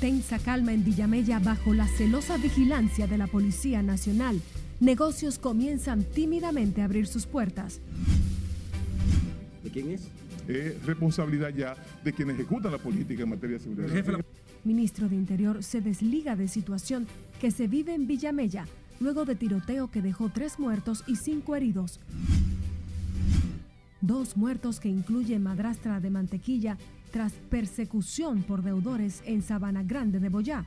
Tensa calma en Villamella bajo la celosa vigilancia de la Policía Nacional. Negocios comienzan tímidamente a abrir sus puertas. ¿De quién es? Es responsabilidad ya de quien ejecuta la política en materia de seguridad. Ministro de Interior se desliga de situación que se vive en Villamella luego de tiroteo que dejó tres muertos y cinco heridos. Dos muertos que incluye madrastra de mantequilla tras persecución por deudores en Sabana Grande de Boyá.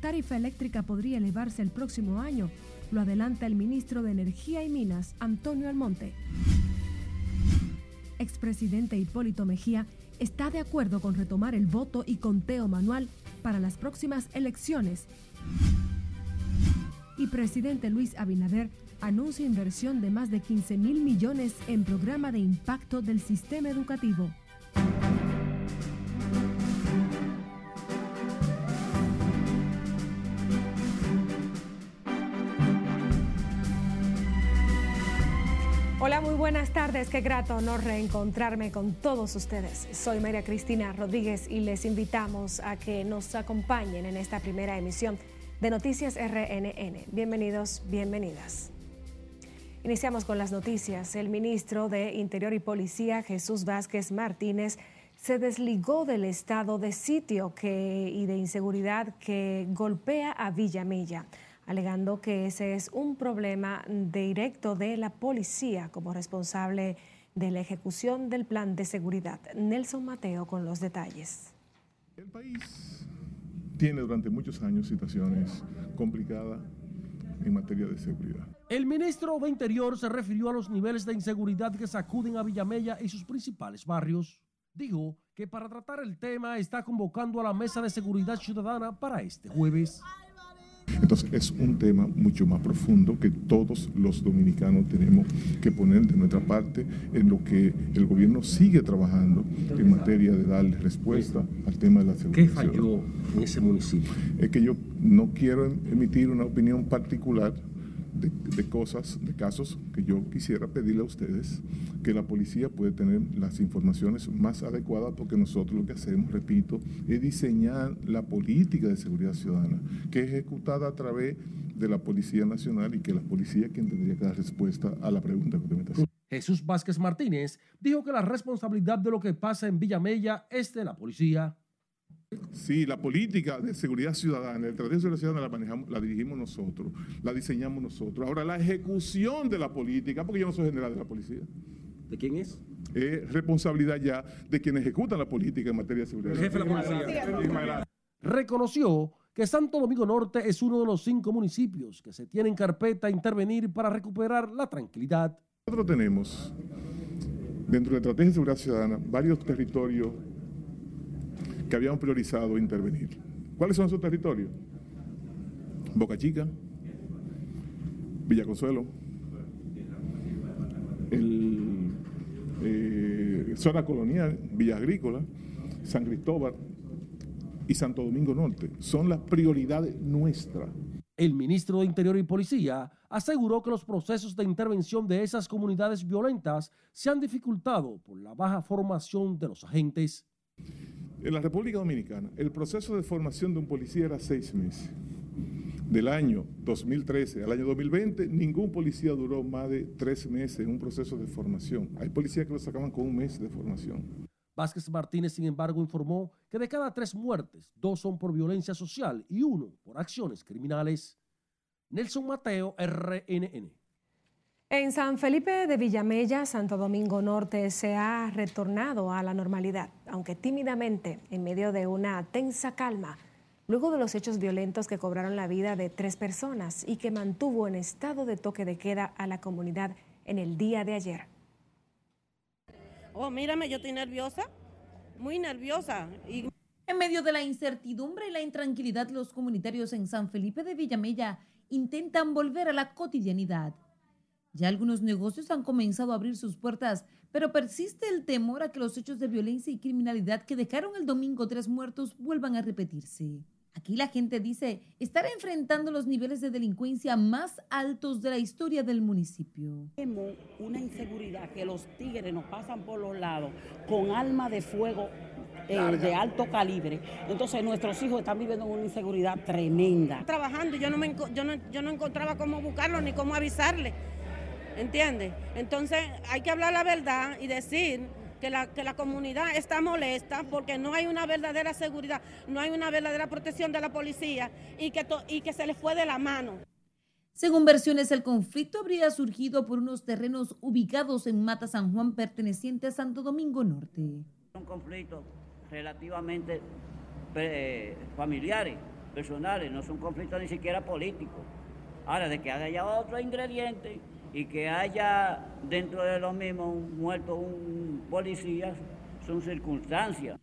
Tarifa eléctrica podría elevarse el próximo año, lo adelanta el ministro de Energía y Minas, Antonio Almonte. Expresidente Hipólito Mejía está de acuerdo con retomar el voto y conteo manual para las próximas elecciones. Y presidente Luis Abinader anuncia inversión de más de 15 mil millones en programa de impacto del sistema educativo. Hola, muy buenas tardes. Qué grato honor reencontrarme con todos ustedes. Soy María Cristina Rodríguez y les invitamos a que nos acompañen en esta primera emisión de Noticias RNN. Bienvenidos, bienvenidas. Iniciamos con las noticias. El ministro de Interior y Policía, Jesús Vázquez Martínez, se desligó del estado de sitio que, y de inseguridad que golpea a Villamella alegando que ese es un problema directo de la policía como responsable de la ejecución del plan de seguridad. Nelson Mateo con los detalles. El país tiene durante muchos años situaciones complicadas en materia de seguridad. El ministro de Interior se refirió a los niveles de inseguridad que sacuden a Villamella y sus principales barrios. Dijo que para tratar el tema está convocando a la Mesa de Seguridad Ciudadana para este jueves. Entonces es un tema mucho más profundo que todos los dominicanos tenemos que poner de nuestra parte en lo que el gobierno sigue trabajando en materia de darle respuesta al tema de la seguridad. ¿Qué falló en ese municipio? Es que yo no quiero emitir una opinión particular de, cosas, de casos que yo quisiera pedirle a ustedes que la policía puede tener las informaciones más adecuadas porque nosotros lo que hacemos, repito, es diseñar la política de seguridad ciudadana que es ejecutada a través de la Policía Nacional y que la policía quien tendría que dar respuesta a la pregunta que usted me está. Jesús Vázquez Martínez dijo que la responsabilidad de lo que pasa en Villamella es de la policía. Sí, la política de seguridad ciudadana, el estrategia de seguridad ciudadana la, manejamos, la dirigimos nosotros, la diseñamos nosotros. Ahora, la ejecución de la política, porque yo no soy general de la policía. ¿De quién es? Es responsabilidad ya de quien ejecuta la política en materia de seguridad. jefe de la policía. Reconoció que Santo Domingo Norte es uno de los cinco municipios que se tienen carpeta a intervenir para recuperar la tranquilidad. Nosotros tenemos, dentro de la estrategia de seguridad ciudadana, varios territorios que habían priorizado intervenir. ¿Cuáles son esos territorios? Boca Chica, Villa Consuelo, el, eh, zona colonial, Villa Agrícola, San Cristóbal y Santo Domingo Norte. Son las prioridades nuestras. El ministro de Interior y Policía aseguró que los procesos de intervención de esas comunidades violentas se han dificultado por la baja formación de los agentes. En la República Dominicana, el proceso de formación de un policía era seis meses. Del año 2013 al año 2020, ningún policía duró más de tres meses en un proceso de formación. Hay policías que lo sacaban con un mes de formación. Vázquez Martínez, sin embargo, informó que de cada tres muertes, dos son por violencia social y uno por acciones criminales. Nelson Mateo, RNN. En San Felipe de Villamella, Santo Domingo Norte, se ha retornado a la normalidad, aunque tímidamente, en medio de una tensa calma, luego de los hechos violentos que cobraron la vida de tres personas y que mantuvo en estado de toque de queda a la comunidad en el día de ayer. Oh, mírame, yo estoy nerviosa, muy nerviosa. Y... En medio de la incertidumbre y la intranquilidad, los comunitarios en San Felipe de Villamella intentan volver a la cotidianidad. Ya algunos negocios han comenzado a abrir sus puertas, pero persiste el temor a que los hechos de violencia y criminalidad que dejaron el domingo tres muertos vuelvan a repetirse. Aquí la gente dice estar enfrentando los niveles de delincuencia más altos de la historia del municipio. Tenemos una inseguridad que los tigres nos pasan por los lados con alma de fuego eh, de alto calibre. Entonces nuestros hijos están viviendo una inseguridad tremenda. Trabajando, yo no, me, yo, no, yo no encontraba cómo buscarlo ni cómo avisarle, ¿entiendes? Entonces hay que hablar la verdad y decir que la, que la comunidad está molesta porque no hay una verdadera seguridad, no hay una verdadera protección de la policía y que, y que se les fue de la mano. Según versiones, el conflicto habría surgido por unos terrenos ubicados en Mata San Juan perteneciente a Santo Domingo Norte. Un conflicto relativamente eh, familiares, personales, no son conflictos ni siquiera políticos. Ahora, de que haya otro ingrediente y que haya dentro de lo mismo un muerto un policía, son circunstancias.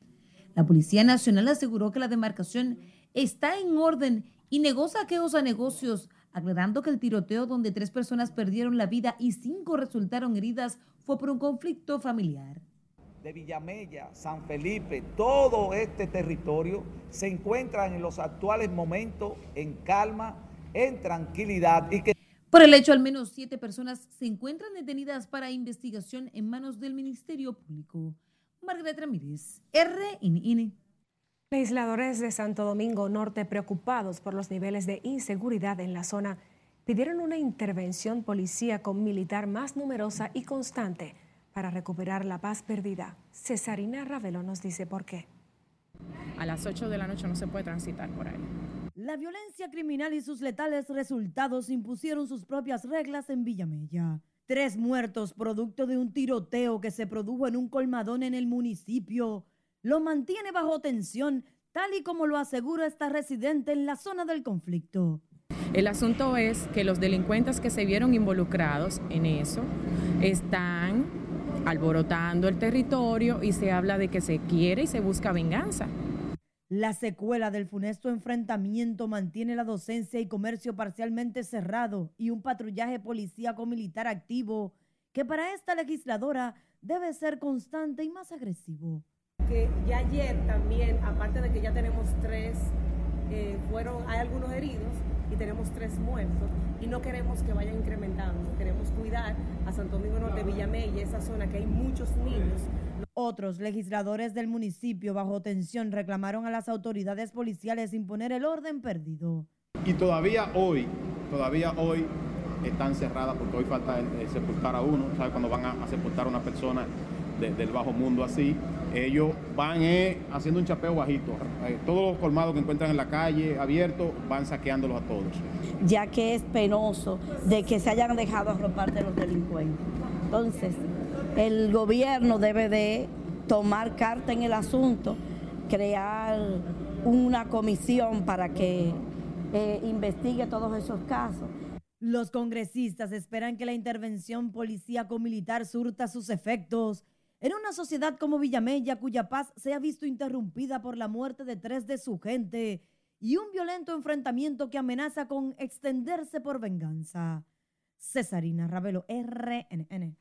La Policía Nacional aseguró que la demarcación está en orden y negó saqueos a negocios aclarando que el tiroteo donde tres personas perdieron la vida y cinco resultaron heridas fue por un conflicto familiar. De Villamella, San Felipe, todo este territorio se encuentra en los actuales momentos en calma, en tranquilidad y que... Por el hecho, al menos siete personas se encuentran detenidas para investigación en manos del Ministerio Público. Margaret Ramírez, RNN. Legisladores de Santo Domingo Norte, preocupados por los niveles de inseguridad en la zona, pidieron una intervención policíaco militar más numerosa y constante para recuperar la paz perdida. Cesarina Ravelo nos dice por qué. A las 8 de la noche no se puede transitar por ahí. La violencia criminal y sus letales resultados impusieron sus propias reglas en Villamella. Tres muertos producto de un tiroteo que se produjo en un colmadón en el municipio lo mantiene bajo tensión, tal y como lo asegura esta residente en la zona del conflicto. El asunto es que los delincuentes que se vieron involucrados en eso están alborotando el territorio y se habla de que se quiere y se busca venganza. La secuela del funesto enfrentamiento mantiene la docencia y comercio parcialmente cerrado y un patrullaje policíaco militar activo que para esta legisladora debe ser constante y más agresivo que ya ayer también, aparte de que ya tenemos tres, eh, fueron, hay algunos heridos y tenemos tres muertos y no queremos que vayan incrementando, queremos cuidar a Santo Domingo Norte, Villamella, esa zona que hay muchos niños. Otros legisladores del municipio bajo tensión reclamaron a las autoridades policiales imponer el orden perdido. Y todavía hoy, todavía hoy están cerradas porque hoy falta sepultar a uno, ¿sabes? Cuando van a, sepultar a una persona del bajo mundo así, ellos van eh, haciendo un chapeo bajito. Eh, todos los colmados que encuentran en la calle abiertos van saqueándolos a todos. Ya que es penoso de que se hayan dejado arropar de los delincuentes. Entonces, el gobierno debe de tomar carta en el asunto, crear una comisión para que eh, investigue todos esos casos. Los congresistas esperan que la intervención policíaco-militar surta sus efectos en una sociedad como Villamella, cuya paz se ha visto interrumpida por la muerte de tres de su gente y un violento enfrentamiento que amenaza con extenderse por venganza. Cesarina Ravelo, RNN.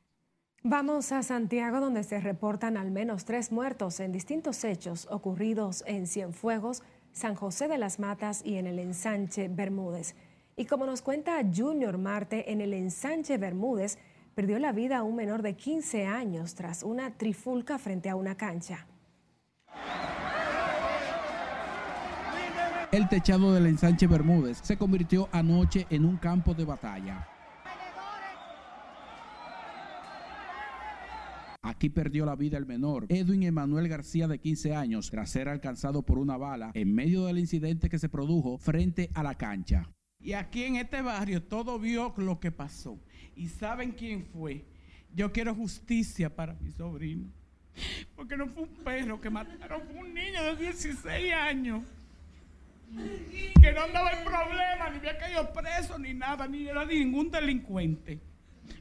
Vamos a Santiago, donde se reportan al menos tres muertos en distintos hechos ocurridos en Cienfuegos, San José de las Matas y en el ensanche Bermúdez. Y como nos cuenta Junior Marte, en el ensanche Bermúdez, perdió la vida un menor de 15 años tras una trifulca frente a una cancha. El techado del ensanche Bermúdez se convirtió anoche en un campo de batalla. Aquí perdió la vida el menor, Edwin Emanuel García de 15 años, tras ser alcanzado por una bala en medio del incidente que se produjo frente a la cancha. Y aquí en este barrio todo vio lo que pasó. ¿Y saben quién fue? Yo quiero justicia para mi sobrino. Porque no fue un perro que mataron, fue un niño de 16 años. Que no andaba en problema, ni había caído preso, ni nada, ni era ningún delincuente.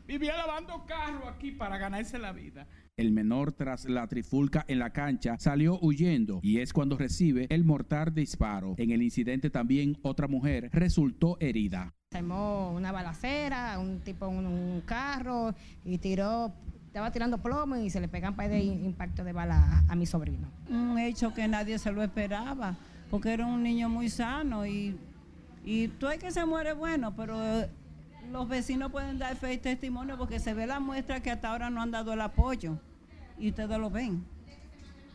Vivía lavando carro aquí para ganarse la vida. El menor, tras la trifulca en la cancha, salió huyendo y es cuando recibe el mortal disparo. En el incidente también otra mujer resultó herida. Armó una balacera, un tipo en un carro y tiró estaba tirando plomo y se le pegan para de impacto de bala a, mi sobrino. Un hecho que nadie se lo esperaba, porque era un niño muy sano y, y tú hay que se muere bueno, pero los vecinos pueden dar fe y testimonio porque se ve la muestra que hasta ahora no han dado el apoyo y ustedes lo ven.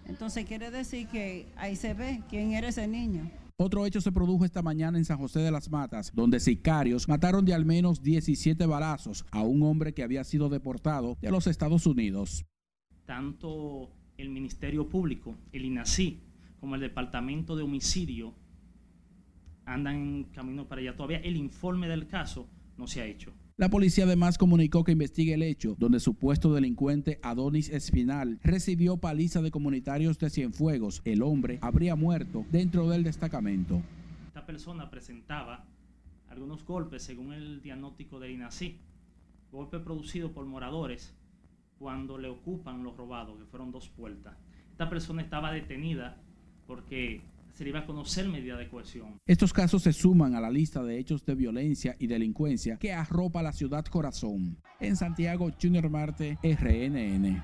Entonces quiere decir que ahí se ve quién era ese niño. Otro hecho se produjo esta mañana en San José de las Matas, donde sicarios mataron de al menos 17 balazos a un hombre que había sido deportado de los Estados Unidos. Tanto el Ministerio Público, el INACI, como el Departamento de Homicidio andan en camino para allá. Todavía el informe del caso no se ha hecho. La policía además comunicó que investiga el hecho donde supuesto delincuente Adonis Espinal recibió paliza de comunitarios de Cienfuegos. El hombre habría muerto dentro del destacamento. Esta persona presentaba algunos golpes según el diagnóstico del INACI, golpes producidos por moradores cuando le ocupan los robados, que fueron dos puertas. Esta persona estaba detenida porque se le iba a conocer medida de cohesión. Estos casos se suman a la lista de hechos de violencia y delincuencia que arropa la ciudad corazón. En Santiago, Junior Marte, RNN.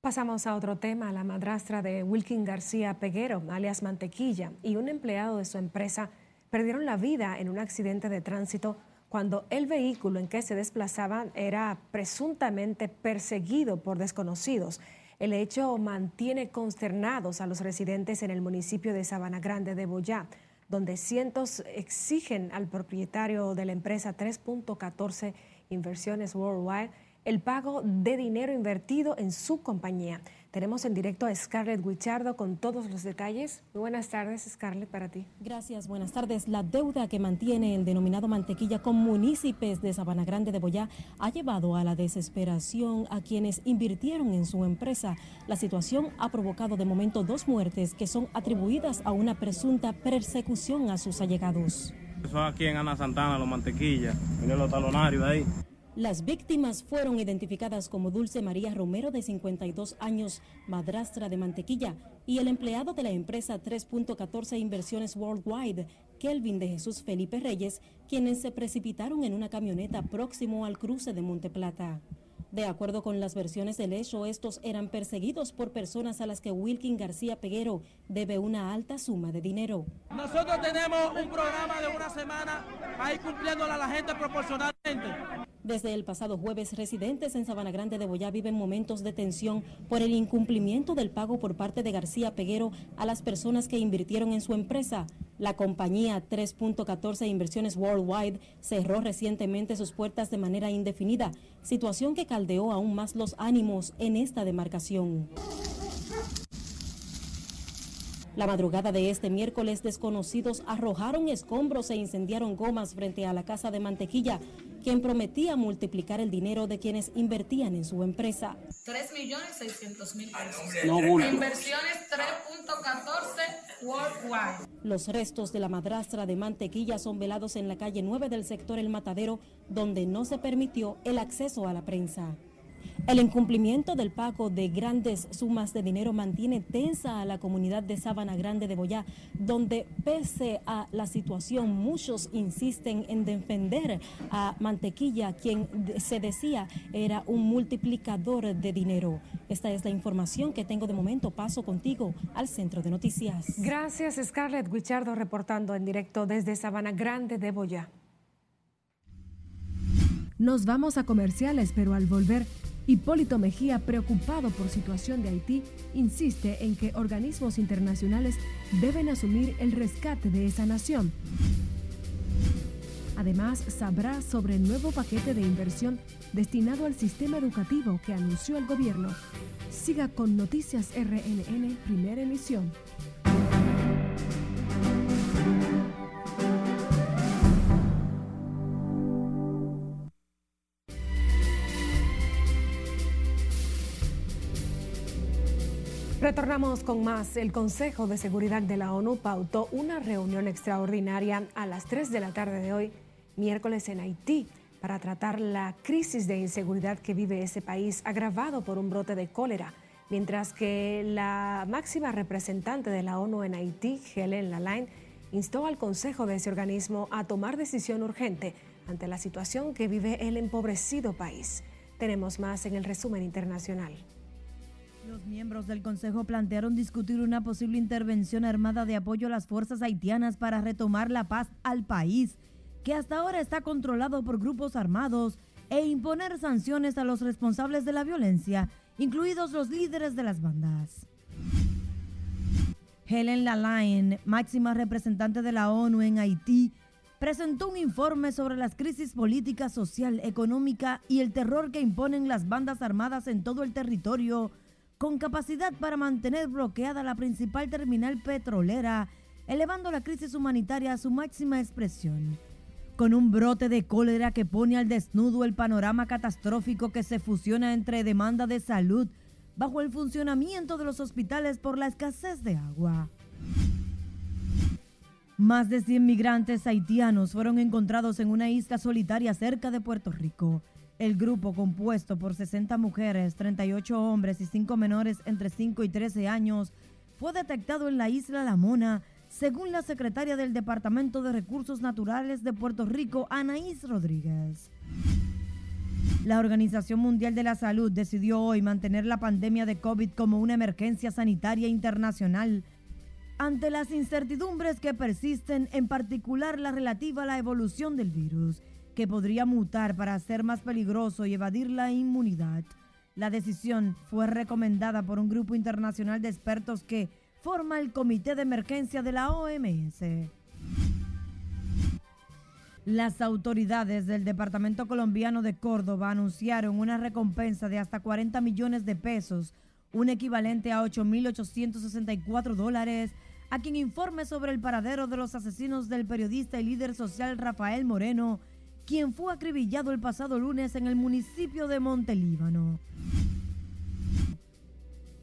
Pasamos a otro tema. La madrastra de Wilkin García Peguero, alias Mantequilla, y un empleado de su empresa perdieron la vida en un accidente de tránsito cuando el vehículo en que se desplazaban era presuntamente perseguido por desconocidos. El hecho mantiene consternados a los residentes en el municipio de Sabana Grande de Boyá, donde cientos exigen al propietario de la empresa 3.14 Inversiones Worldwide el pago de dinero invertido en su compañía. Tenemos en directo a Scarlett Guichardo con todos los detalles. Muy buenas tardes, Scarlett, para ti. Gracias, buenas tardes. La deuda que mantiene el denominado Mantequilla con municipios de Sabana Grande de Boyá ha llevado a la desesperación a quienes invirtieron en su empresa. La situación ha provocado de momento dos muertes que son atribuidas a una presunta persecución a sus allegados. Son aquí en Ana Santana, los Mantequillas, miren los talonarios ahí. Las víctimas fueron identificadas como Dulce María Romero, de 52 años, madrastra de Mantequilla, y el empleado de la empresa 3.14 Inversiones Worldwide, Kelvin de Jesús Felipe Reyes, quienes se precipitaron en una camioneta próximo al cruce de Monteplata. De acuerdo con las versiones del hecho, estos eran perseguidos por personas a las que Wilkin García Peguero debe una alta suma de dinero. Nosotros tenemos un programa de una semana ir cumpliéndole a la gente proporcionalmente. Desde el pasado jueves, residentes en Sabana Grande de Boyá viven momentos de tensión por el incumplimiento del pago por parte de García Peguero a las personas que invirtieron en su empresa. La compañía 3.14 Inversiones Worldwide cerró recientemente sus puertas de manera indefinida, situación que caldeó aún más los ánimos en esta demarcación. La madrugada de este miércoles, desconocidos arrojaron escombros e incendiaron gomas frente a la casa de Mantequilla, quien prometía multiplicar el dinero de quienes invertían en su empresa. 3 millones 600 mil pesos. No. Inversiones 3.14 Worldwide. Los restos de la madrastra de Mantequilla son velados en la calle 9 del sector El Matadero, donde no se permitió el acceso a la prensa. El incumplimiento del pago de grandes sumas de dinero mantiene tensa a la comunidad de Sabana Grande de Boyá, donde pese a la situación muchos insisten en defender a Mantequilla, quien se decía era un multiplicador de dinero. Esta es la información que tengo de momento. Paso contigo al centro de noticias. Gracias, Scarlett Guichardo, reportando en directo desde Sabana Grande de Boyá. Nos vamos a comerciales, pero al volver Hipólito Mejía, preocupado por situación de Haití, insiste en que organismos internacionales deben asumir el rescate de esa nación. Además, sabrá sobre el nuevo paquete de inversión destinado al sistema educativo que anunció el gobierno. Siga con Noticias RNN, primera emisión. Retornamos con más. El Consejo de Seguridad de la ONU pautó una reunión extraordinaria a las 3 de la tarde de hoy, miércoles en Haití, para tratar la crisis de inseguridad que vive ese país agravado por un brote de cólera, mientras que la máxima representante de la ONU en Haití, Helen Lalaine, instó al Consejo de ese organismo a tomar decisión urgente ante la situación que vive el empobrecido país. Tenemos más en el resumen internacional. Los miembros del Consejo plantearon discutir una posible intervención armada de apoyo a las fuerzas haitianas para retomar la paz al país, que hasta ahora está controlado por grupos armados, e imponer sanciones a los responsables de la violencia, incluidos los líderes de las bandas. Helen Lalaine, máxima representante de la ONU en Haití, presentó un informe sobre las crisis política, social, económica y el terror que imponen las bandas armadas en todo el territorio, con capacidad para mantener bloqueada la principal terminal petrolera, elevando la crisis humanitaria a su máxima expresión. Con un brote de cólera que pone al desnudo el panorama catastrófico que se fusiona entre demanda de salud bajo el funcionamiento de los hospitales por la escasez de agua. Más de 100 migrantes haitianos fueron encontrados en una isla solitaria cerca de Puerto Rico. El grupo, compuesto por 60 mujeres, 38 hombres y 5 menores entre 5 y 13 años, fue detectado en la isla La Mona, según la secretaria del Departamento de Recursos Naturales de Puerto Rico, Anaís Rodríguez. La Organización Mundial de la Salud decidió hoy mantener la pandemia de COVID como una emergencia sanitaria internacional ante las incertidumbres que persisten, en particular la relativa a la evolución del virus, que podría mutar para ser más peligroso y evadir la inmunidad. La decisión fue recomendada por un grupo internacional de expertos que forma el Comité de Emergencia de la OMS. Las autoridades del Departamento Colombiano de Córdoba anunciaron una recompensa de hasta 40 millones de pesos, un equivalente a 8.864 dólares, a quien informe sobre el paradero de los asesinos del periodista y líder social Rafael Moreno, quien fue acribillado el pasado lunes en el municipio de Montelíbano.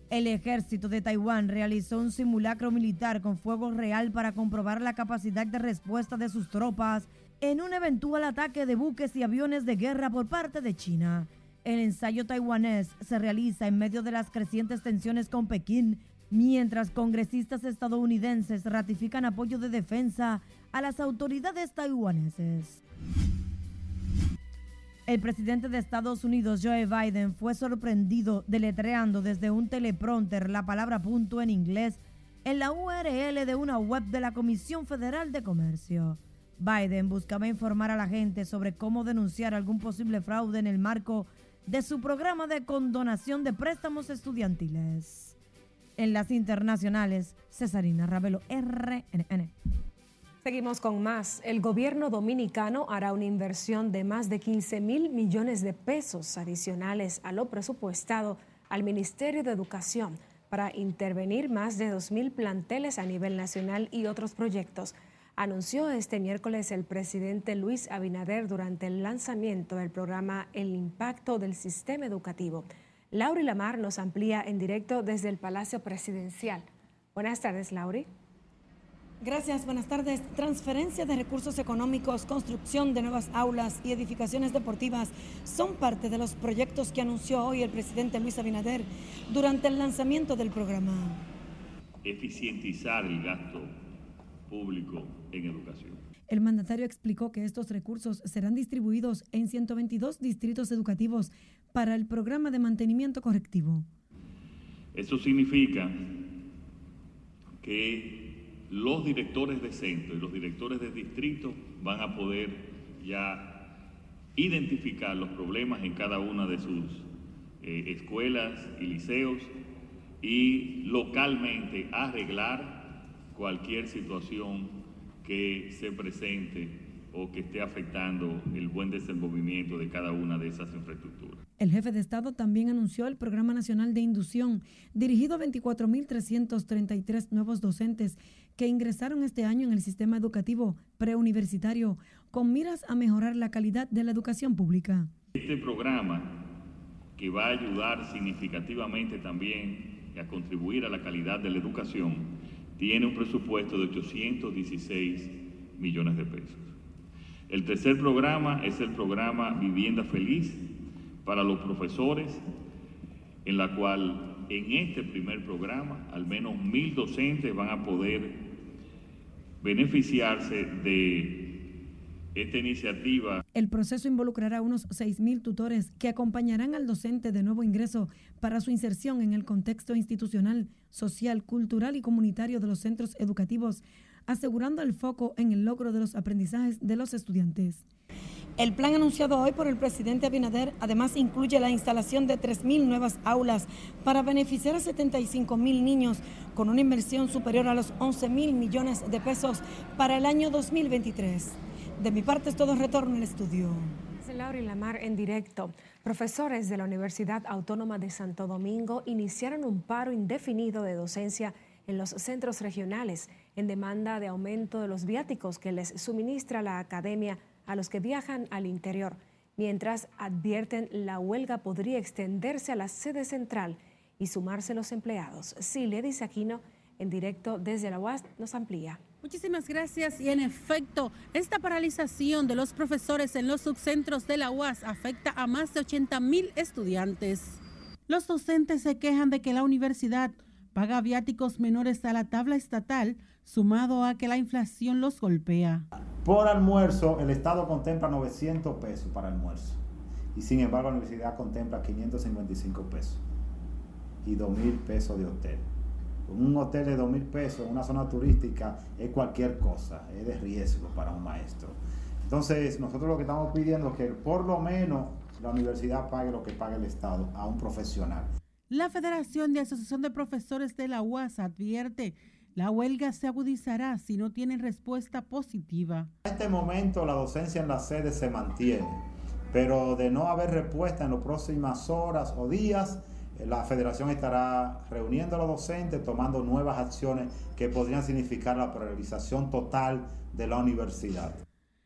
El ejército de Taiwán realizó un simulacro militar con fuego real para comprobar la capacidad de respuesta de sus tropas en un eventual ataque de buques y aviones de guerra por parte de China. El ensayo taiwanés se realiza en medio de las crecientes tensiones con Pekín, mientras congresistas estadounidenses ratifican apoyo de defensa a las autoridades taiwaneses. El presidente de Estados Unidos, Joe Biden, fue sorprendido deletreando desde un teleprompter la palabra punto en inglés en la URL de una web de la Comisión Federal de Comercio. Biden buscaba informar a la gente sobre cómo denunciar algún posible fraude en el marco de su programa de condonación de préstamos estudiantiles. En las internacionales, Cesarina Ravelo, RNN. Seguimos con más. El gobierno dominicano hará una inversión de más de 15 mil millones de pesos adicionales a lo presupuestado al Ministerio de Educación para intervenir más de 2 mil planteles a nivel nacional y otros proyectos anunció este miércoles el presidente Luis Abinader durante el lanzamiento del programa El impacto del sistema educativo. Lauri Lamar nos amplía en directo desde el Palacio Presidencial. Buenas tardes, Lauri. Gracias, buenas tardes. Transferencia de recursos económicos, construcción de nuevas aulas y edificaciones deportivas son parte de los proyectos que anunció hoy el presidente Luis Abinader durante el lanzamiento del programa. Eficientizar el gasto público en educación. El mandatario explicó que estos recursos serán distribuidos en 122 distritos educativos para el programa de mantenimiento correctivo. Eso significa que los directores de centro y los directores de distrito van a poder ya identificar los problemas en cada una de sus eh, escuelas y liceos y localmente arreglar cualquier situación que se presente o que esté afectando el buen desenvolvimiento de cada una de esas infraestructuras. El jefe de Estado también anunció el Programa Nacional de Inducción, dirigido a 24.333 nuevos docentes que ingresaron este año en el sistema educativo preuniversitario, con miras a mejorar la calidad de la educación pública. Este programa, que va a ayudar significativamente también a contribuir a la calidad de la educación, tiene un presupuesto de 816 millones de pesos. El tercer programa es el programa Vivienda Feliz para los profesores, en la cual en este primer programa al menos mil docentes van a poder beneficiarse de esta iniciativa. El proceso involucrará unos 6.000 tutores que acompañarán al docente de nuevo ingreso para su inserción en el contexto institucional, social, cultural y comunitario de los centros educativos, asegurando el foco en el logro de los aprendizajes de los estudiantes. El plan anunciado hoy por el presidente Abinader además incluye la instalación de 3.000 nuevas aulas para beneficiar a 75 mil niños con una inversión superior a los 11 mil millones de pesos para el año 2023. De mi parte es todo retorno al estudio. Laura y Lamar en directo. Profesores de la Universidad Autónoma de Santo Domingo iniciaron un paro indefinido de docencia en los centros regionales en demanda de aumento de los viáticos que les suministra la academia a los que viajan al interior, mientras advierten la huelga podría extenderse a la sede central y sumarse los empleados. dice Aquino, en directo desde la UAS, nos amplía. Muchísimas gracias y en efecto, esta paralización de los profesores en los subcentros de la UAS afecta a más de 80 mil estudiantes. Los docentes se quejan de que la universidad paga viáticos menores a la tabla estatal, sumado a que la inflación los golpea. Por almuerzo, el Estado contempla 900 pesos para almuerzo y sin embargo la universidad contempla 555 pesos y 2 mil pesos de hotel un hotel de dos mil pesos en una zona turística es cualquier cosa, es de riesgo para un maestro. Entonces, nosotros lo que estamos pidiendo es que por lo menos la universidad pague lo que paga el Estado a un profesional. La Federación de Asociación de Profesores de la UAS advierte la huelga se agudizará si no tienen respuesta positiva. En este momento la docencia en la sede se mantiene, pero de no haber respuesta en las próximas horas o días, la federación estará reuniendo a los docentes, tomando nuevas acciones que podrían significar la paralización total de la universidad.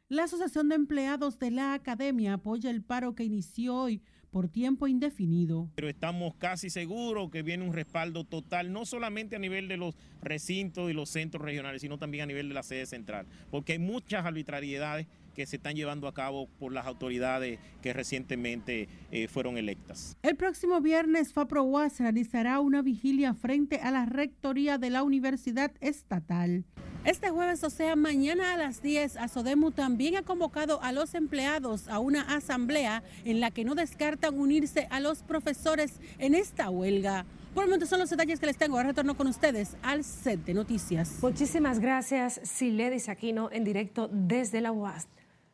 La Asociación de Empleados de la Academia apoya el paro que inició hoy por tiempo indefinido. Pero estamos casi seguros que viene un respaldo total, no solamente a nivel de los recintos y los centros regionales, sino también a nivel de la sede central, porque hay muchas arbitrariedades que se están llevando a cabo por las autoridades que recientemente eh, fueron electas. El próximo viernes FAPROWAS realizará una vigilia frente a la rectoría de la Universidad Estatal. Este jueves, o sea, mañana a las 10, Asodemu también ha convocado a los empleados a una asamblea en la que no descartan unirse a los profesores en esta huelga. Por el momento son los detalles que les tengo. Ahora retorno con ustedes al set de noticias. Muchísimas gracias, Siledis Aquino, en directo desde la UAS.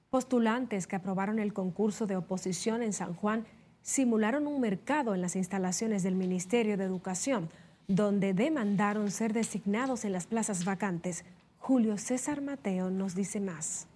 Postulantes que aprobaron el concurso de oposición en San Juan simularon un mercado en las instalaciones del Ministerio de Educación, donde demandaron ser designados en las plazas vacantes. Julio César Mateo nos dice más.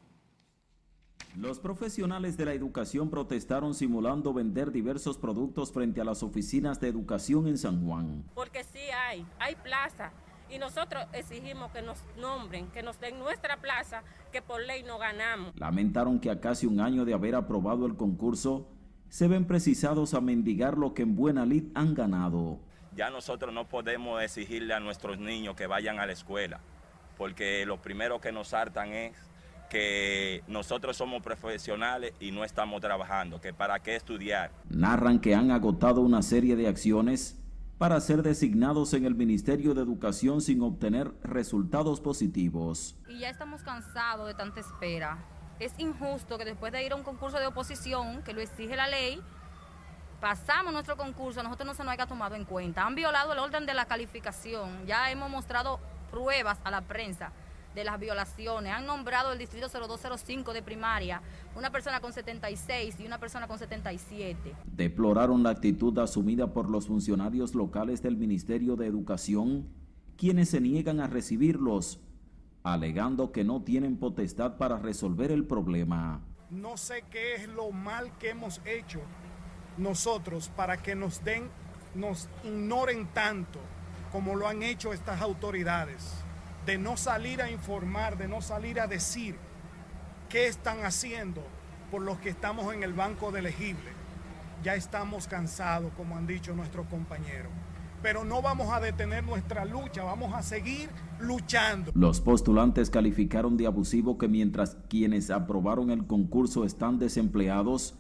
Los profesionales de la educación protestaron simulando vender diversos productos frente a las oficinas de educación en San Juan. Porque sí hay, hay plaza, y nosotros exigimos que nos nombren, que nos den nuestra plaza, que por ley no ganamos. Lamentaron que a casi un año de haber aprobado el concurso, se ven precisados a mendigar lo que en Buena Lid han ganado. Ya nosotros no podemos exigirle a nuestros niños que vayan a la escuela, porque lo primero que nos hartan es que nosotros somos profesionales y no estamos trabajando, que para qué estudiar. Narran que han agotado una serie de acciones para ser designados en el Ministerio de Educación sin obtener resultados positivos. Y ya estamos cansados de tanta espera. Es injusto que después de ir a un concurso de oposición, que lo exige la ley, pasamos nuestro concurso, a nosotros no se nos haya tomado en cuenta. Han violado el orden de la calificación, ya hemos mostrado pruebas a la prensa de las violaciones. Han nombrado el distrito 0205 de primaria, una persona con 76 y una persona con 77. Deploraron la actitud asumida por los funcionarios locales del Ministerio de Educación, quienes se niegan a recibirlos, alegando que no tienen potestad para resolver el problema. No sé qué es lo mal que hemos hecho nosotros para que nos den, nos ignoren tanto como lo han hecho estas autoridades de no salir a informar, de no salir a decir qué están haciendo por los que estamos en el banco de elegible. Ya estamos cansados, como han dicho nuestros compañeros. Pero no vamos a detener nuestra lucha, vamos a seguir luchando. Los postulantes calificaron de abusivo que mientras quienes aprobaron el concurso están desempleados,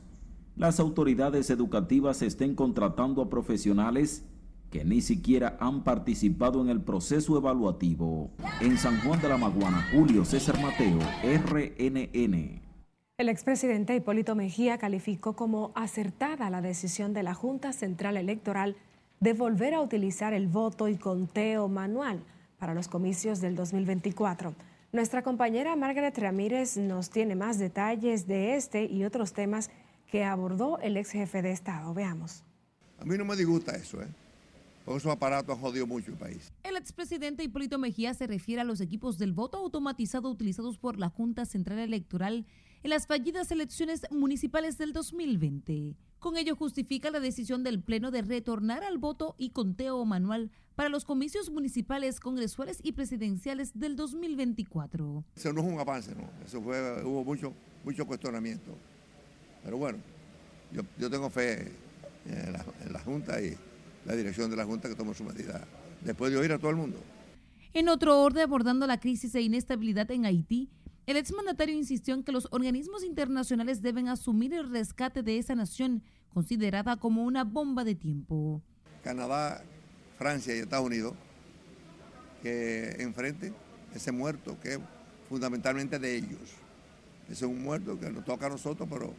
las autoridades educativas estén contratando a profesionales que ni siquiera han participado en el proceso evaluativo. En San Juan de la Maguana, Julio César Mateo, RNN. El expresidente Hipólito Mejía calificó como acertada la decisión de la Junta Central Electoral de volver a utilizar el voto y conteo manual para los comicios del 2024. Nuestra compañera Margaret Ramírez nos tiene más detalles de este y otros temas que abordó el ex jefe de Estado. Veamos. A mí no me disgusta eso, ¿eh? Porque esos aparatos han jodido mucho el país. El expresidente Hipólito Mejía se refiere a los equipos del voto automatizado utilizados por la Junta Central Electoral en las fallidas elecciones municipales del 2020. Con ello justifica la decisión del Pleno de retornar al voto y conteo manual para los comicios municipales, congresuales y presidenciales del 2024. Eso no es un avance, ¿no? Eso fue, hubo mucho, mucho cuestionamiento. Pero bueno, yo, yo tengo fe en la, en la Junta y la dirección de la Junta que tome su medida después de oír a todo el mundo. En otro orden, abordando la crisis e inestabilidad en Haití, el exmandatario insistió en que los organismos internacionales deben asumir el rescate de esa nación, considerada como una bomba de tiempo. Canadá, Francia y Estados Unidos que enfrenten ese muerto que es fundamentalmente de ellos. Ese es un muerto que nos toca a nosotros, pero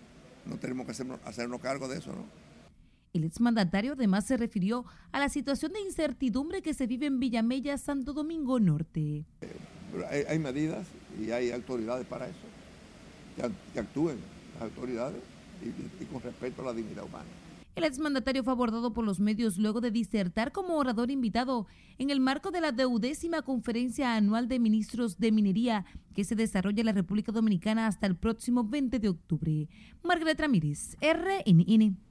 no tenemos que hacernos, hacernos cargo de eso, ¿no? El exmandatario además se refirió a la situación de incertidumbre que se vive en Villamella, Santo Domingo Norte. Hay, hay medidas y hay autoridades para eso, que, que actúen las autoridades y, y con respeto a la dignidad humana. El exmandatario fue abordado por los medios luego de disertar como orador invitado en el marco de la deudécima conferencia anual de ministros de minería que se desarrolla en la República Dominicana hasta el próximo 20 de octubre. Margaret Ramírez, RNN.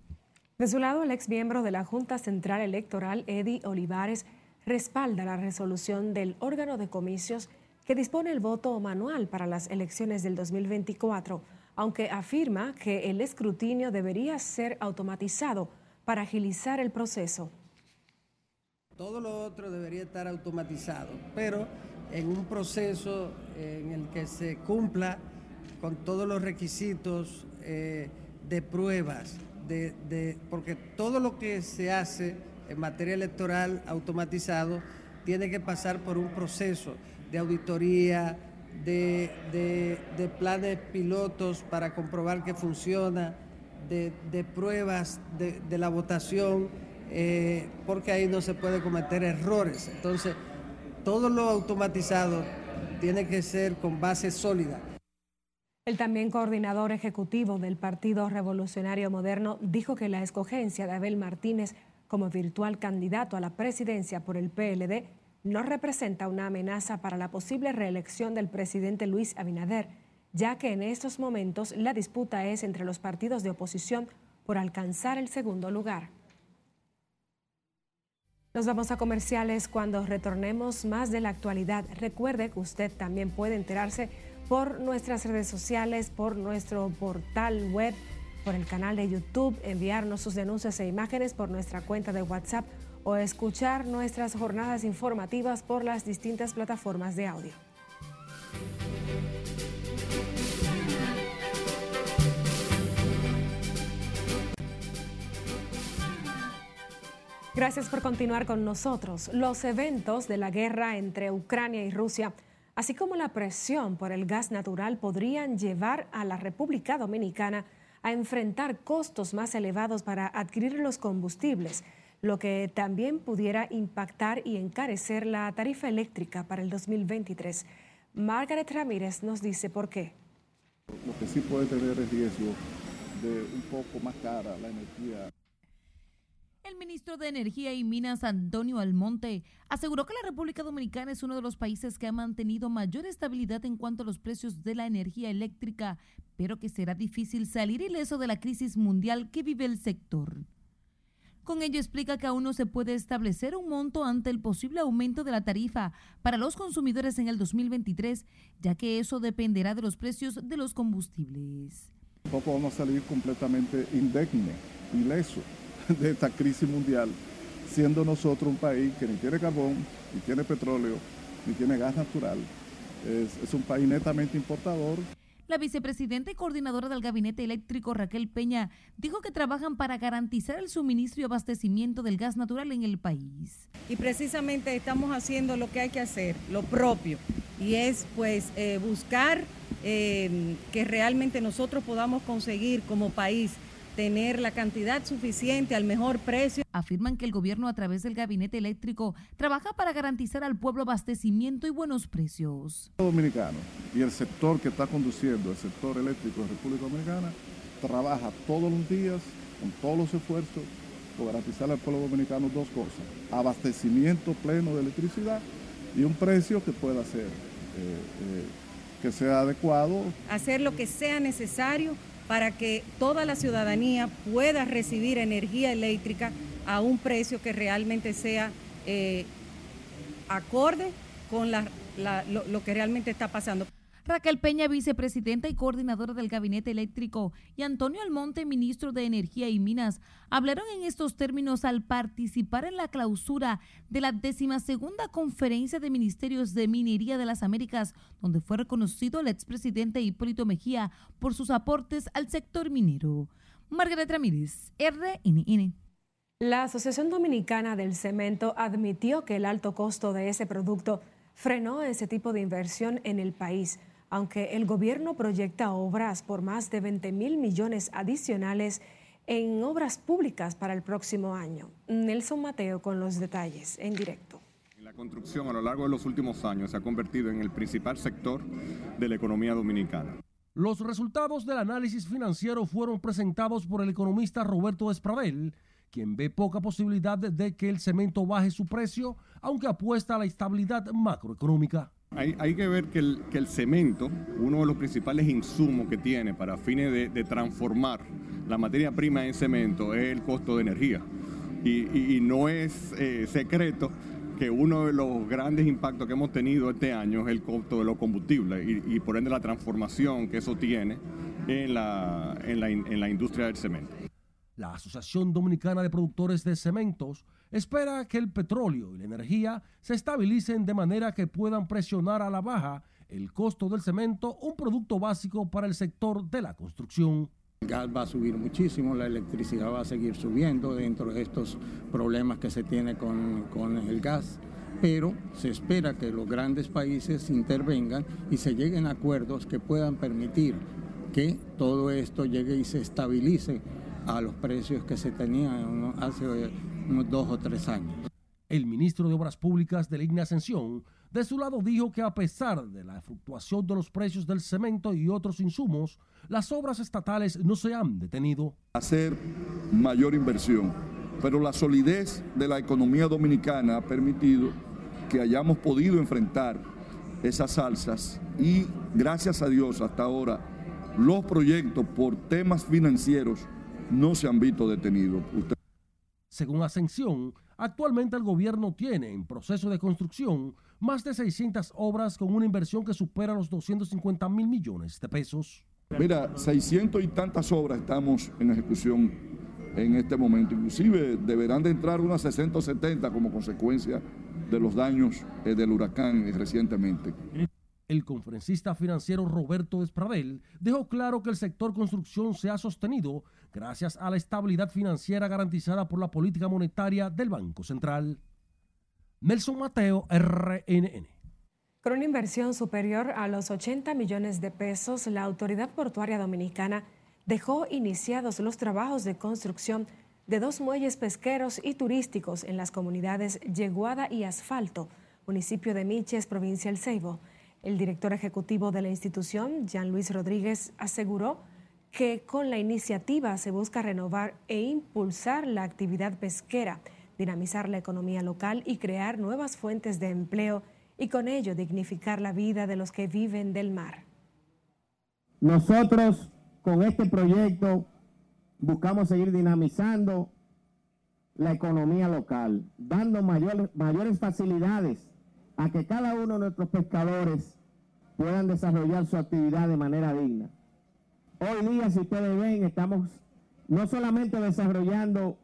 De su lado, el ex miembro de la Junta Central Electoral, Eddie Olivares, respalda la resolución del órgano de comicios que dispone el voto manual para las elecciones del 2024, aunque afirma que el escrutinio debería ser automatizado para agilizar el proceso. Todo lo otro debería estar automatizado, pero en un proceso en el que se cumpla con todos los requisitos eh, de pruebas, de, porque todo lo que se hace en materia electoral automatizado tiene que pasar por un proceso de auditoría, de, de, de planes pilotos para comprobar que funciona, de, de pruebas de, la votación, eh, porque ahí no se puede cometer errores. Entonces, todo lo automatizado tiene que ser con base sólida. El también coordinador ejecutivo del Partido Revolucionario Moderno dijo que la escogencia de Abel Martínez como virtual candidato a la presidencia por el PLD no representa una amenaza para la posible reelección del presidente Luis Abinader, ya que en estos momentos la disputa es entre los partidos de oposición por alcanzar el segundo lugar. Nos vamos a comerciales cuando retornemos más de la actualidad. Recuerde que usted también puede enterarse por nuestras redes sociales, por nuestro portal web, por el canal de YouTube, enviarnos sus denuncias e imágenes por nuestra cuenta de WhatsApp o escuchar nuestras jornadas informativas por las distintas plataformas de audio. Gracias por continuar con nosotros. Los eventos de la guerra entre Ucrania y Rusia así como la presión por el gas natural podrían llevar a la República Dominicana a enfrentar costos más elevados para adquirir los combustibles, lo que también pudiera impactar y encarecer la tarifa eléctrica para el 2023. Margaret Ramírez nos dice por qué. Lo que sí puede tener el riesgo de un poco más cara la energía el ministro de Energía y Minas, Antonio Almonte, aseguró que la República Dominicana es uno de los países que ha mantenido mayor estabilidad en cuanto a los precios de la energía eléctrica, pero que será difícil salir ileso de la crisis mundial que vive el sector. Con ello explica que aún no se puede establecer un monto ante el posible aumento de la tarifa para los consumidores en el 2023, ya que eso dependerá de los precios de los combustibles. Tampoco vamos a salir completamente indemne, ileso de esta crisis mundial, siendo nosotros un país que ni tiene carbón, ni tiene petróleo, ni tiene gas natural. Es, es un país netamente importador. La vicepresidenta y coordinadora del Gabinete Eléctrico, Raquel Peña, dijo que trabajan para garantizar el suministro y abastecimiento del gas natural en el país. Y precisamente estamos haciendo lo que hay que hacer, lo propio, y es pues eh, buscar eh, que realmente nosotros podamos conseguir como país tener la cantidad suficiente al mejor precio. Afirman que el gobierno a través del gabinete eléctrico trabaja para garantizar al pueblo abastecimiento y buenos precios. Dominicano y el sector que está conduciendo el sector eléctrico de República Dominicana trabaja todos los días con todos los esfuerzos por garantizar al pueblo dominicano dos cosas, abastecimiento pleno de electricidad y un precio que pueda ser, eh, eh, que sea adecuado. Hacer lo que sea necesario para que toda la ciudadanía pueda recibir energía eléctrica a un precio que realmente sea eh, acorde con lo, lo que realmente está pasando. Raquel Peña, vicepresidenta y coordinadora del Gabinete Eléctrico, y Antonio Almonte, ministro de Energía y Minas, hablaron en estos términos al participar en la clausura de la decimasegunda Conferencia de Ministerios de Minería de las Américas, donde fue reconocido el expresidente Hipólito Mejía por sus aportes al sector minero. Margaret Ramírez, RNN. La Asociación Dominicana del Cemento admitió que el alto costo de ese producto frenó ese tipo de inversión en el país aunque el gobierno proyecta obras por más de 20 mil millones adicionales en obras públicas para el próximo año. Nelson Mateo con los detalles en directo. La construcción a lo largo de los últimos años se ha convertido en el principal sector de la economía dominicana. Los resultados del análisis financiero fueron presentados por el economista Roberto Espravel, quien ve poca posibilidad de que el cemento baje su precio, aunque apuesta a la estabilidad macroeconómica. Hay, que ver que el, cemento, uno de los principales insumos que tiene para fines de, transformar la materia prima en cemento es el costo de energía. Y, no es eh, secreto que uno de los grandes impactos que hemos tenido este año es el costo de los combustibles y, por ende la transformación que eso tiene en la, en la industria del cemento. La Asociación Dominicana de Productores de Cementos espera que el petróleo y la energía se estabilicen de manera que puedan presionar a la baja el costo del cemento, un producto básico para el sector de la construcción. El gas va a subir muchísimo, la electricidad va a seguir subiendo dentro de estos problemas que se tiene con, con el gas pero se espera que los grandes países intervengan y se lleguen a acuerdos que puedan permitir que todo esto llegue y se estabilice a los precios que se tenían hace unos dos o tres años. El ministro de Obras Públicas de la Igna Ascensión, de su lado, dijo que a pesar de la fluctuación de los precios del cemento y otros insumos, las obras estatales no se han detenido. Hacer mayor inversión, pero la solidez de la economía dominicana ha permitido que hayamos podido enfrentar esas alzas y gracias a Dios hasta ahora los proyectos por temas financieros no se han visto detenidos. Según Ascensión, actualmente el gobierno tiene en proceso de construcción más de 600 obras con una inversión que supera los 250 mil millones de pesos. Mira, 600 y tantas obras estamos en ejecución en este momento. Inclusive deberán de entrar unas 60 o 70 como consecuencia de los daños eh, del huracán recientemente. El conferencista financiero Roberto Despradel dejó claro que el sector construcción se ha sostenido gracias a la estabilidad financiera garantizada por la política monetaria del Banco Central. Nelson Mateo, RNN. Con una inversión superior a los 80 millones de pesos, la Autoridad Portuaria Dominicana dejó iniciados los trabajos de construcción de dos muelles pesqueros y turísticos en las comunidades Yeguada y Asfalto, municipio de Miches, provincia del Ceibo. El director ejecutivo de la institución, Jean Luis Rodríguez, aseguró que con la iniciativa se busca renovar e impulsar la actividad pesquera, dinamizar la economía local y crear nuevas fuentes de empleo y con ello dignificar la vida de los que viven del mar. Nosotros con este proyecto buscamos seguir dinamizando la economía local, dando mayores facilidades a que cada uno de nuestros pescadores puedan desarrollar su actividad de manera digna. Hoy día, si ustedes ven, estamos no solamente desarrollando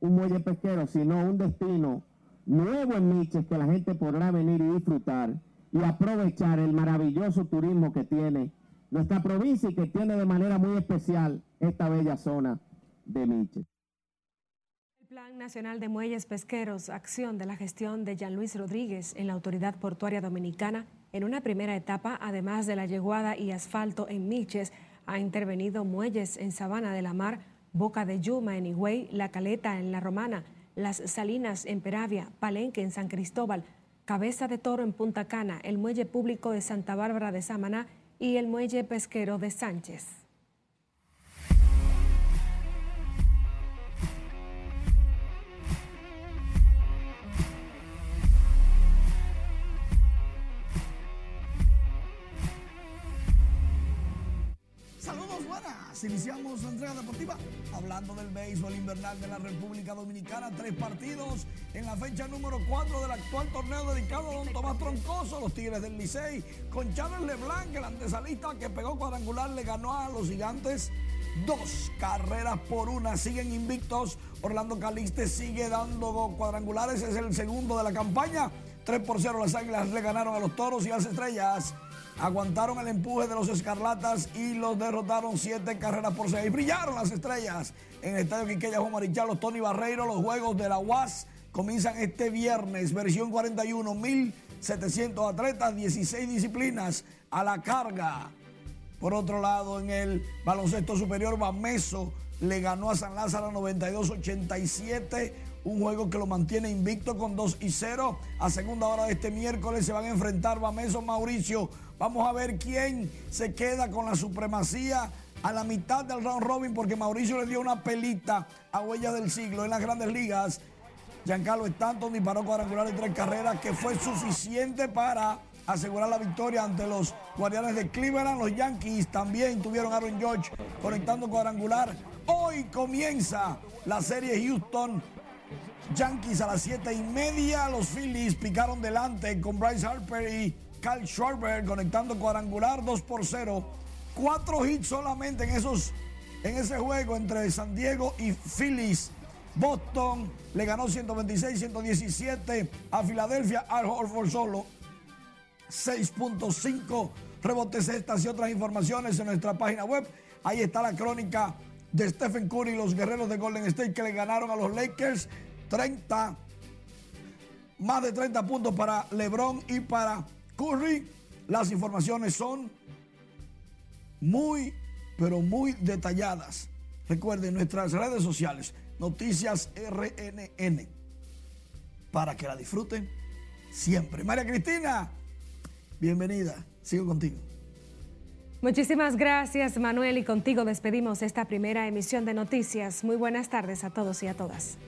un muelle pesquero, sino un destino nuevo en Miches que la gente podrá venir y disfrutar y aprovechar el maravilloso turismo que tiene nuestra provincia y que tiene de manera muy especial esta bella zona de Miches. Plan Nacional de Muelles Pesqueros, acción de la gestión de Jean Luis Rodríguez en la Autoridad Portuaria Dominicana, en una primera etapa, además de la yeguada y asfalto en Miches, ha intervenido muelles en Sabana de la Mar, Boca de Yuma en Higüey, La Caleta en La Romana, Las Salinas en Peravia, Palenque en San Cristóbal, Cabeza de Toro en Punta Cana, el Muelle Público de Santa Bárbara de Samaná y el Muelle Pesquero de Sánchez. Iniciamos la entrega deportiva hablando del béisbol invernal de la República Dominicana, tres partidos en la fecha número 4 del actual torneo dedicado a Don Tomás Troncoso, los Tigres del Licey, con Charles Leblanc, el antesalista que pegó cuadrangular, le ganó a los gigantes dos carreras por una, siguen invictos, Orlando Caliste sigue dando cuadrangulares, es el segundo de la campaña, 3 por 0 las Águilas le ganaron a los Toros y a las Estrellas aguantaron el empuje de los Escarlatas y los derrotaron siete carreras por seis. Brillaron las estrellas en el estadio Quiqueya Juan Marichal, los Tony Barreiro, los juegos de la UAS comienzan este viernes, versión 41, 1700 atletas, 16 disciplinas a la carga. Por otro lado, en el baloncesto superior, Bameso le ganó a San Lázaro 92-87 un juego que lo mantiene invicto con 2 y 0. A segunda hora de este miércoles se van a enfrentar Bameso Mauricio. Vamos a ver quién se queda con la supremacía a la mitad del round robin porque Mauricio le dio una pelita a huella del siglo en las grandes ligas. Giancarlo Stanton disparó cuadrangular de tres carreras que fue suficiente para asegurar la victoria ante los Guardianes de Cleveland. Los Yankees también tuvieron a Aaron George conectando cuadrangular. Hoy comienza la serie Houston Yankees a las 7 y media. Los Phillies picaron delante con Bryce Harper y Kyle Schwarber conectando cuadrangular 2 por 0. Cuatro hits solamente en, esos, en ese juego entre San Diego y Phillies. Boston le ganó 126-117 a Filadelfia. Al Horford solo 6.5 rebotes estas y otras informaciones en nuestra página web. Ahí está la crónica de Stephen Curry y los guerreros de Golden State que le ganaron a los Lakers 30, más de 30 puntos para LeBron y para Curry. Las informaciones son muy, pero muy detalladas. Recuerden nuestras redes sociales, Noticias RNN, para que la disfruten siempre. María Cristina, bienvenida. Sigo contigo. Muchísimas gracias, Manuel, y contigo despedimos esta primera emisión de noticias. Muy buenas tardes a todos y a todas.